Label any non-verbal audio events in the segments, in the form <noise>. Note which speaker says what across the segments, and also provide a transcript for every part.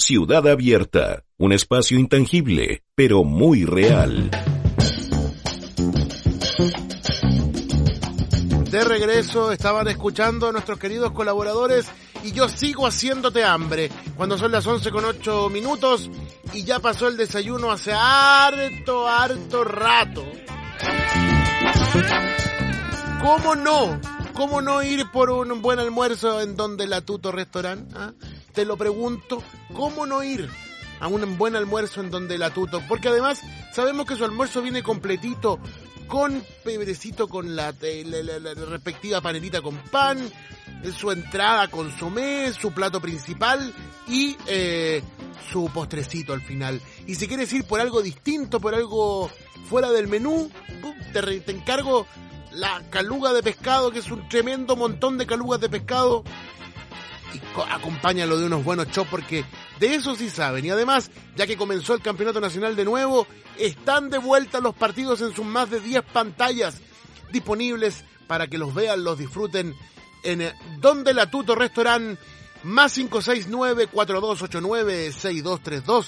Speaker 1: Ciudad Abierta, un espacio intangible, pero muy real.
Speaker 2: De regreso estaban escuchando a nuestros queridos colaboradores y yo sigo haciéndote hambre cuando son las 11 con 8 minutos y ya pasó el desayuno hace harto, harto rato. ¿Cómo no? ¿Cómo no ir por un buen almuerzo en donde la Tuto Restaurant? ah? Te lo pregunto, ¿cómo no ir a un buen almuerzo en donde la Tuto? Porque además sabemos que su almuerzo viene completito con pebrecito con la, eh, la- respectiva panelita con pan, eh, su entrada consomé, su plato principal y eh, su postrecito al final. Y si quieres ir por algo distinto, por algo fuera del menú, te, te encargo la caluga de pescado, que es un tremendo montón de calugas de pescado. Y co- acompáñalo de unos buenos chops porque de eso sí saben. Y además, ya que comenzó el campeonato nacional de nuevo, están de vuelta los partidos en sus más de 10 pantallas disponibles para que los vean, los disfruten en eh, Donde la Tuto Restaurant más 569-4289-6232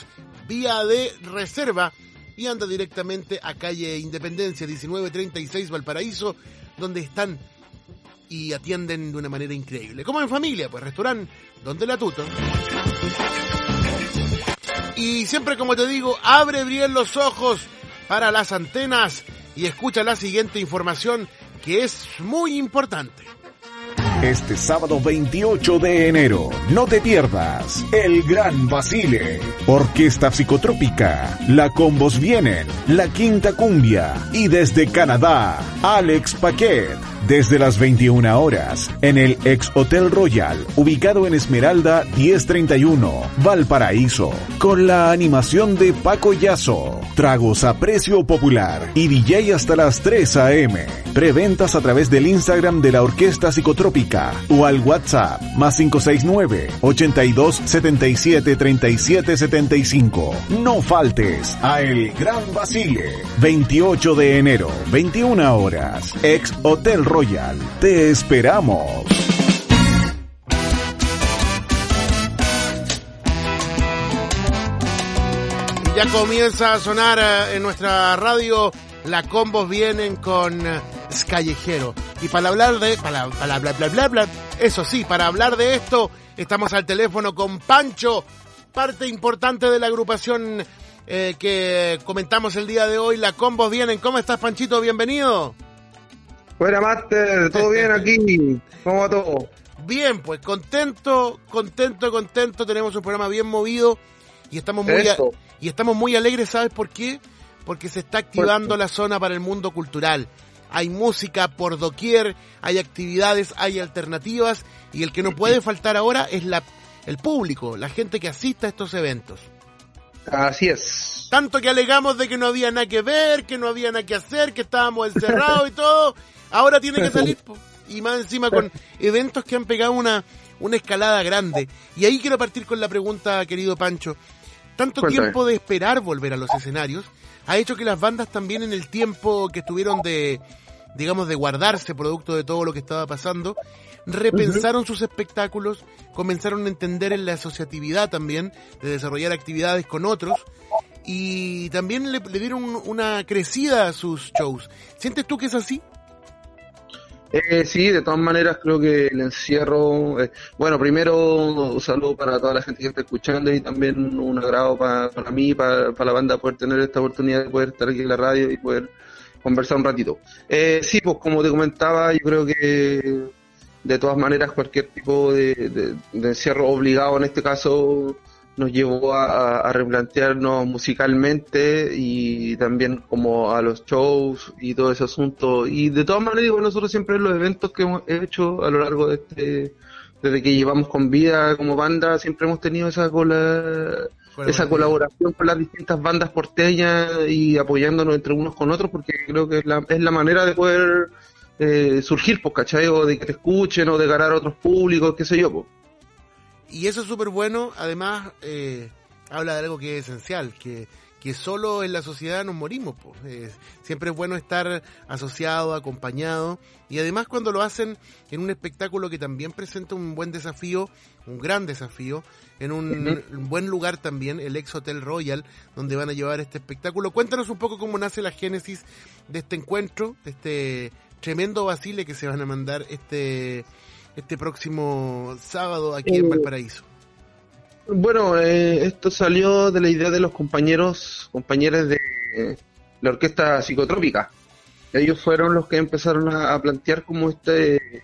Speaker 2: vía de reserva y anda directamente a calle Independencia 1936 Valparaíso donde están y atienden de una manera increíble. Como en familia, pues restaurante Donde la Tuto. Y siempre como te digo, abre bien los ojos para las antenas y escucha la siguiente información que es muy importante.
Speaker 3: Este sábado 28 de enero, no te pierdas El Gran Basile, Orquesta Psicotrópica, La Combos Vienen, La Quinta Cumbia. Y desde Canadá, Alex Paquet. Desde las 21 horas, en el ex Hotel Royal, ubicado en Esmeralda 1031, Valparaíso, con la animación de Paco Yazo, tragos a precio popular y DJ hasta las 3 a.m. Preventas a través del Instagram de la Orquesta Psicotrópica o al WhatsApp más 569 82 77 37 75. No faltes a El Gran Basile, 28 de enero, 21 horas, ex Hotel Royal. Te esperamos.
Speaker 2: Ya comienza a sonar eh, en nuestra radio la combos vienen con eh, Callejero. Y para hablar de para, para bla bla bla bla, eso sí, para hablar de esto estamos al teléfono con Pancho, parte importante de la agrupación eh, que comentamos el día de hoy, la combos vienen. ¿Cómo estás, Panchito? Bienvenido.
Speaker 4: Fuera, Master, ¿todo bien aquí? ¿Cómo va todo?
Speaker 2: Bien, pues contento, contento, contento. Tenemos un programa bien movido y estamos muy a- y estamos muy alegres, ¿sabes por qué? Porque se está activando la zona para el mundo cultural. Hay música por doquier, hay actividades, hay alternativas y el que no puede faltar ahora es la el público, la gente que asista a estos eventos.
Speaker 4: Así es.
Speaker 2: Tanto que alegamos de que no había nada que ver, que no había nada que hacer, que estábamos encerrados y todo, <laughs> ahora tiene que <laughs> salir. po. Y más encima con eventos que han pegado una, una escalada grande. Y ahí quiero partir con la pregunta, querido Pancho. Tanto
Speaker 4: Cuéntame.
Speaker 2: tiempo de esperar volver a los escenarios ha hecho que las bandas también en el tiempo que estuvieron de, digamos, de guardarse producto de todo lo que estaba pasando, repensaron sus espectáculos, comenzaron a entender en la asociatividad también, de desarrollar actividades con otros, y también le, le dieron una crecida a sus shows. ¿Sientes tú que es así?
Speaker 4: Eh, sí, de todas maneras creo que el encierro, eh, bueno, primero un saludo para toda la gente que está escuchando y también un agrado pa- para mí, para, para la banda poder tener esta oportunidad de poder estar aquí en la radio y poder conversar un ratito. Eh, sí, pues como te comentaba, yo creo que de todas maneras cualquier tipo de encierro obligado en este caso nos llevó a, replantearnos musicalmente y también como a los shows y todo ese asunto. Y de todas maneras, digo, nosotros siempre en los eventos que hemos hecho a lo largo de este, desde que llevamos con vida como banda, siempre hemos tenido esa cola, esa colaboración con las distintas bandas porteñas y apoyándonos entre unos con otros, porque creo que es la, es la manera de poder eh, surgir, pues, ¿cachai? O de que te escuchen o de ganar a otros públicos, qué sé yo, pues.
Speaker 2: Y eso es súper bueno, además eh, habla de algo que es esencial, que, que solo en la sociedad nos morimos. Pues. siempre es bueno estar asociado, acompañado, y además cuando lo hacen en un espectáculo que también presenta un buen desafío, un gran desafío, en un buen lugar también, el ex Hotel Royal, donde van a llevar este espectáculo. Cuéntanos un poco cómo nace la génesis de este encuentro, de este tremendo basile que se van a mandar este este próximo sábado aquí en Valparaíso?
Speaker 4: Bueno, eh, esto salió de la idea de los compañeros, compañeros de la orquesta psicotrópica. Ellos fueron los que empezaron a, plantear como este...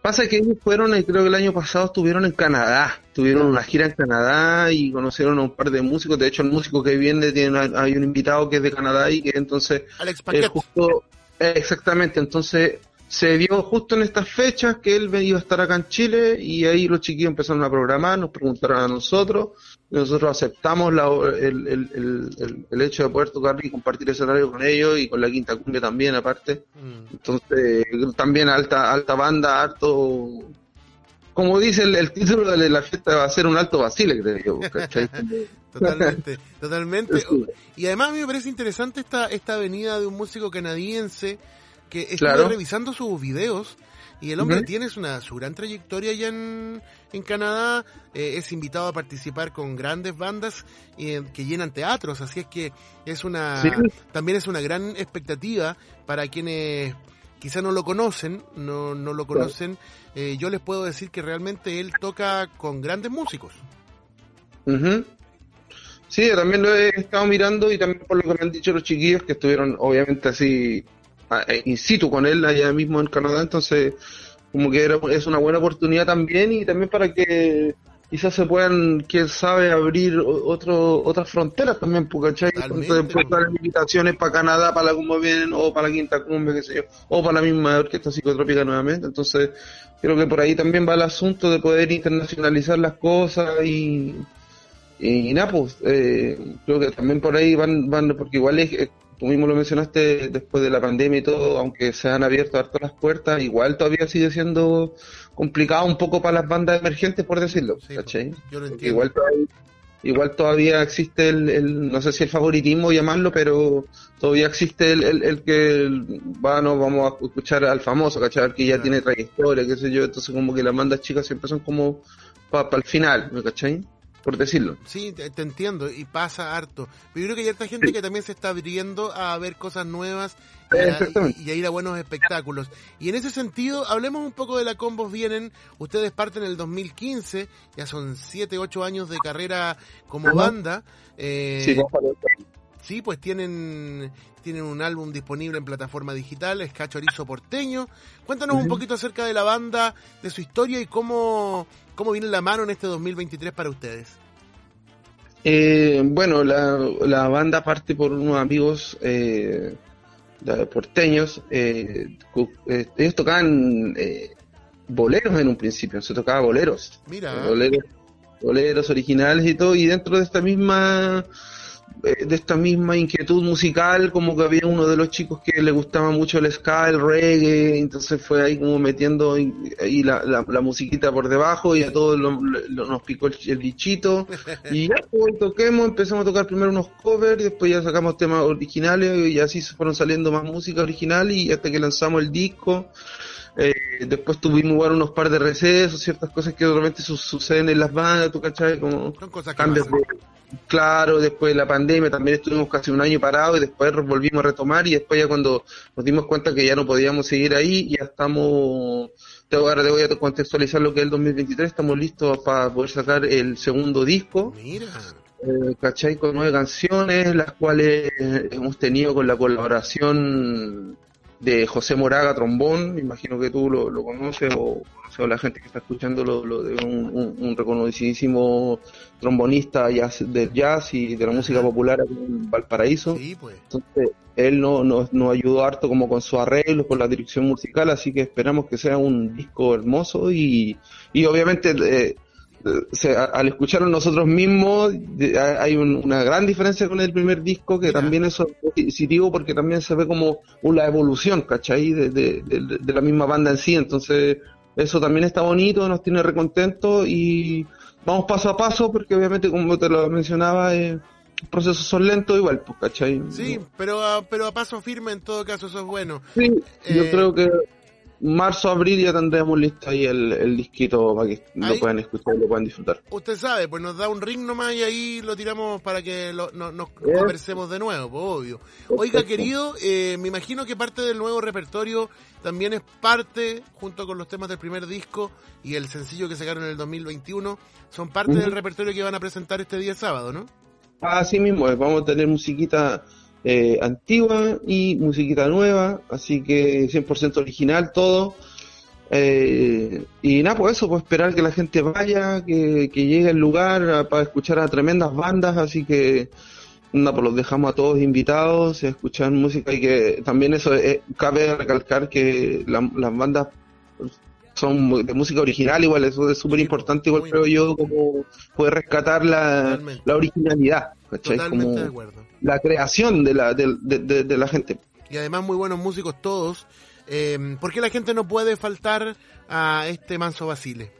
Speaker 4: Pasa que ellos fueron, y creo que el año pasado estuvieron en Canadá, tuvieron una gira en Canadá y conocieron a un par de músicos. De hecho, el músico que viene, tiene, hay un invitado que es de Canadá y que entonces...
Speaker 2: Alex eh,
Speaker 4: justo, eh, exactamente, entonces se dio justo en estas fechas que él iba a estar acá en Chile y ahí los chiquillos empezaron a programar, nos preguntaron a nosotros, y nosotros aceptamos el, hecho de poder tocar y compartir escenario con ellos y con la Quinta Cumbia también aparte. Mm. Entonces, también alta alta banda, alto... Como dice el, título de la fiesta va a ser un alto vacile, creo yo. <laughs>
Speaker 2: totalmente, totalmente. <laughs> Y además a mí me parece interesante esta, esta venida de un músico canadiense que estuve revisando sus videos y el hombre tiene una, su gran trayectoria allá en, en Canadá, eh, es invitado a participar con grandes bandas eh, que llenan teatros, así es que es una también es una gran expectativa para quienes quizá no lo conocen, no, no lo conocen, eh, yo les puedo decir que realmente él toca con grandes músicos.
Speaker 4: Sí, también lo he estado mirando y también por lo que me han dicho los chiquillos que estuvieron obviamente así in situ con él allá mismo en Canadá, entonces como que era, es una buena oportunidad también y también para que quizás se puedan, quién sabe, abrir otro, otras fronteras también, porque Entonces pueden dar invitaciones para Canadá, para la Cumbia vienen, o para la Quinta Cumbia, qué sé yo, o para la misma orquesta psicotrópica nuevamente, entonces creo que por ahí también va el asunto de poder internacionalizar las cosas y y, nada, pues, eh, creo que también por ahí van, van porque igual es, tú mismo lo mencionaste, después de la pandemia y todo, aunque se han abierto harto las puertas, igual todavía sigue siendo complicado un poco para las bandas emergentes, por decirlo. Igual todavía, igual todavía existe el, no sé si el favoritismo llamarlo, pero todavía existe el, el, que va, no vamos a escuchar al famoso, ¿cachai? Que ya tiene trayectoria, qué sé yo, entonces como que las bandas chicas siempre son como para el final, ¿me cachai? Por decirlo.
Speaker 2: Sí, te, entiendo, y pasa harto. Pero yo creo que hay harta gente que también se está abriendo a ver cosas nuevas y a, ir a buenos espectáculos. Y en ese sentido, hablemos un poco de la Combos Vienen. Ustedes parten en el 2015, ya son 7, 8 años de carrera como banda. Eh, sí, pues tienen tienen un álbum disponible en plataforma digital, es Cachorizo Porteño. Cuéntanos un poquito acerca de la banda, de su historia y cómo, cómo viene la mano en este 2023 para ustedes.
Speaker 4: Eh, bueno, la, la, banda parte por unos amigos eh, porteños. Eh, eh, ellos tocaban boleros en un principio, se tocaba boleros.
Speaker 2: Mira.
Speaker 4: Boleros, boleros originales y todo, y dentro de esta misma eh, de esta misma inquietud musical, como que había uno de los chicos que le gustaba mucho el ska, el reggae, entonces fue ahí como metiendo ahí la, la, musiquita por debajo y a todos nos picó el, bichito. Y ya, pues, toquemos, empezamos a tocar primero unos covers, y después ya sacamos temas originales y así se fueron saliendo más música original y hasta que lanzamos el disco. Eh, después tuvimos igual unos par de recesos, ciertas cosas que realmente suceden en las bandas, tú cachai, como cambios de, Claro, después de la pandemia también estuvimos casi un año parados y después volvimos a retomar y después ya cuando nos dimos cuenta que ya no podíamos seguir ahí, ya estamos, te, ahora te voy a contextualizar lo que es el 2023, estamos listos para poder sacar el segundo disco.
Speaker 2: Mira.
Speaker 4: Eh, ¿Cachai? Con nueve canciones, las cuales hemos tenido con la colaboración de José Moraga, trombón, me imagino que tú lo, lo conoces o o la gente que está escuchando lo, de un, reconocidísimo trombonista jazz, del jazz y de la música popular en Valparaíso.
Speaker 2: Pues.
Speaker 4: Entonces, él nos no, no ayudó harto como con su arreglo, con la dirección musical, así que esperamos que sea un disco hermoso y, y obviamente... Eh, se- a- al escucharlo nosotros mismos, de- a- hay un- una gran diferencia con el primer disco, que
Speaker 2: Mira.
Speaker 4: también eso es positivo porque también se ve como una evolución, ¿cachai? De, de- de- de la misma banda en sí. Entonces, eso también está bonito, nos tiene recontentos y vamos paso a paso porque obviamente, como te lo mencionaba, eh, los procesos son lentos igual, pues, ¿cachai?
Speaker 2: Sí, pero a, pero a paso firme en todo caso eso es bueno.
Speaker 4: Sí, yo
Speaker 2: Eh,
Speaker 4: creo que marzo, abril ya tendremos listo ahí el, el disquito para que lo puedan escuchar y lo puedan disfrutar.
Speaker 2: Usted sabe, pues nos da un ring nomás y ahí lo tiramos para que lo- no- nos
Speaker 4: Eh.
Speaker 2: conversemos de nuevo, pues, obvio. Oiga, querido, eh, me imagino que parte del nuevo repertorio también es parte, junto con los temas del primer disco y el sencillo que sacaron en el 2021, son parte del repertorio que van a presentar este día sábado, ¿no?
Speaker 4: Así mismo, vamos a tener musiquita eh, antigua y musiquita nueva, así que 100% original todo. Eh, y nada, pues eso, pues esperar que la gente vaya, que, que llegue al lugar a- para escuchar a tremendas bandas, así que nada, pues los dejamos a todos invitados a escuchar música y que también eso eh, cabe recalcar que la- las bandas son de música original igual, eso es súper importante igual creo yo como poder rescatar la, la originalidad, ¿cachai?
Speaker 2: Totalmente
Speaker 4: Como
Speaker 2: de acuerdo.
Speaker 4: la creación de la, de, de- de- la gente.
Speaker 2: Y además muy buenos músicos todos. Eh, ¿Por qué la gente no puede faltar a este Manso Basile?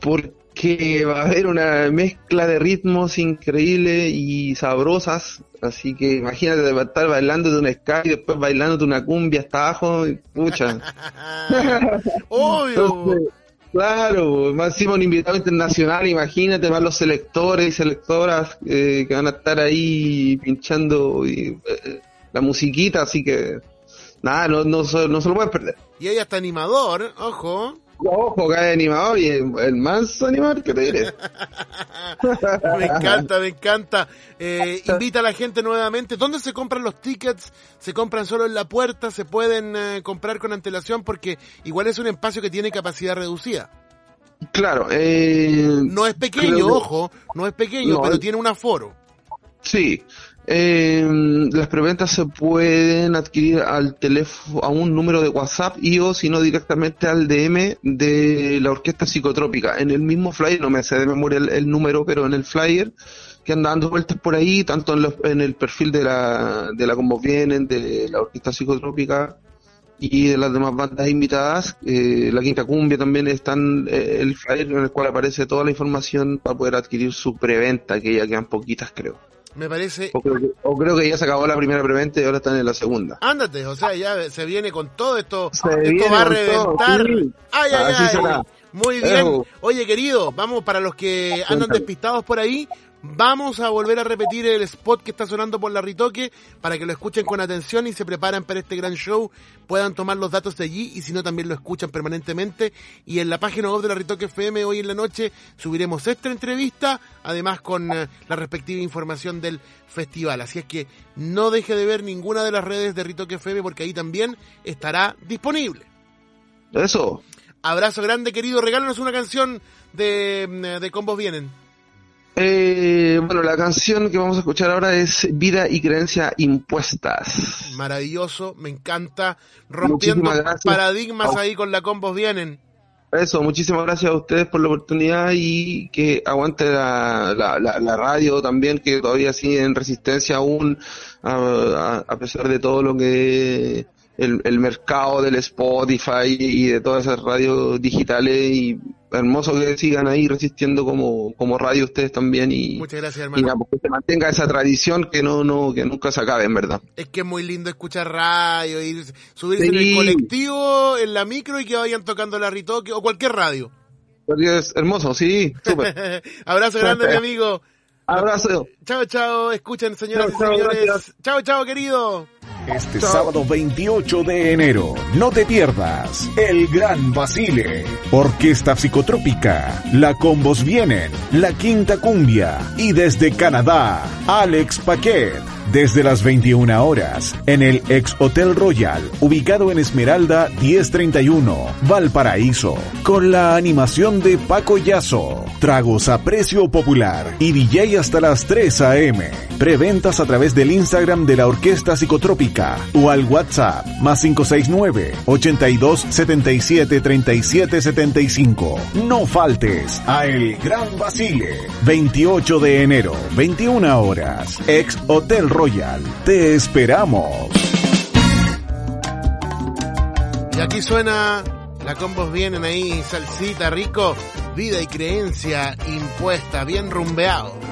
Speaker 4: Porque va a haber una mezcla de ritmos increíbles y sabrosas. Así que imagínate estar bailando de un ska y después bailando de una cumbia hasta abajo. y Pucha. <laughs>
Speaker 2: Obvio.
Speaker 4: Entonces, claro, más encima un invitado internacional, imagínate, más los selectores y selectoras eh, que van a estar ahí pinchando eh, la musiquita, así que nada, no, no, se- no se lo pueden perder.
Speaker 2: Y ella está animador, ojo.
Speaker 4: Ojo, hay animador y el, el manso animador que te diré. <laughs>
Speaker 2: Me encanta, me encanta. Eh, invita a la gente nuevamente. ¿Dónde se compran los tickets? ¿Se compran solo en la puerta? ¿Se pueden eh, comprar con antelación? Porque igual es un espacio que tiene capacidad reducida.
Speaker 4: Claro, eh,
Speaker 2: No es pequeño,
Speaker 4: que-
Speaker 2: ojo, no es pequeño,
Speaker 4: No,
Speaker 2: pero
Speaker 4: es-
Speaker 2: tiene un aforo.
Speaker 4: sí. Eh, las preventas se pueden adquirir al teléfono, a un número de WhatsApp y o si no directamente al DM de la Orquesta Psicotrópica. En el mismo flyer, no me sé de memoria el, número, pero en el flyer que anda dando vueltas por ahí, tanto en, los- en el perfil de la, de la Como Vienen, de la Orquesta Psicotrópica y de las demás bandas invitadas, eh, la Quinta Cumbia también están eh, el flyer en el cual aparece toda la información para poder adquirir su preventa, que ya quedan poquitas creo.
Speaker 2: Me parece...
Speaker 4: O creo, que, o creo que ya se acabó la primera preventa y ahora están en la segunda.
Speaker 2: Ándate, o sea, ya se viene con todo esto.
Speaker 4: Se
Speaker 2: esto
Speaker 4: viene
Speaker 2: va a
Speaker 4: todo,
Speaker 2: reventar.
Speaker 4: sí.
Speaker 2: Ay, ay,
Speaker 4: Así
Speaker 2: ay.
Speaker 4: será.
Speaker 2: Muy bien. Oye, querido, vamos para los que andan despistados por ahí. Vamos a volver a repetir el spot que está sonando por la Ritoque para que lo escuchen con atención y se preparen para este gran show. Puedan tomar los datos de allí y si no también lo escuchan permanentemente. Y en la página web de la Ritoque FM hoy en la noche subiremos esta entrevista, además con eh, la respectiva información del festival. Así es que no deje de ver ninguna de las redes de Ritoque FM porque ahí también estará disponible.
Speaker 4: Eso.
Speaker 2: Abrazo grande, querido. Regálanos una canción de, de Combos Vienen.
Speaker 4: Eh, bueno, la canción que vamos a escuchar ahora es Vida y Creencia Impuestas.
Speaker 2: Maravilloso, me encanta. Rompiendo paradigmas ahí con la Combos Vienen.
Speaker 4: Eso, muchísimas gracias a ustedes por la oportunidad y que aguante la, la, la, la radio también, que todavía sigue en resistencia aún, a, a- a pesar de todo lo que el, el mercado del Spotify y de todas esas radios digitales y hermoso que sigan ahí resistiendo como, como radio ustedes también y,
Speaker 2: Muchas gracias,
Speaker 4: y
Speaker 2: hermano.
Speaker 4: nada, pues que se mantenga esa tradición que no, no, que nunca se acabe en verdad.
Speaker 2: Es que es muy lindo escuchar radio, ir, subirse en el colectivo, en la micro y que vayan tocando la Ritoque o cualquier radio.
Speaker 4: Porque es hermoso, sí, súper. <laughs>
Speaker 2: Abrazo grande, mi <laughs> amigo.
Speaker 4: Abrazo.
Speaker 2: Chao, chao. Escuchen, señoras y señores. Chao, chao, querido.
Speaker 3: Este sábado 28 de enero, no te pierdas El Gran Basile, Orquesta Psicotrópica, La Combos Vienen, La Quinta Cumbia y desde Canadá, Alex Paquet. Desde las 21 horas en el ex Hotel Royal, ubicado en Esmeralda 1031, Valparaíso, con la animación de Paco Yazo, tragos a precio popular y DJ hasta las 3 a.m. Preventas a través del Instagram de la Orquesta Psicotrópica o al WhatsApp más 569 82 77 37 75. No faltes a El Gran Basile, 28 de enero, 21 horas, ex Hotel Royal. Te esperamos.
Speaker 5: Y aquí suena la combos vienen ahí, salsita rico, vida y creencia impuesta, bien rumbeado.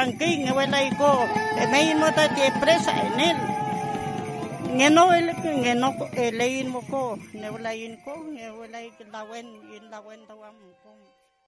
Speaker 6: Angking wala ko e may mo ta ti presa enel ngeno el ngeno elein mo ko ne wala yin ko ne wala lawen yin lawen tawam ko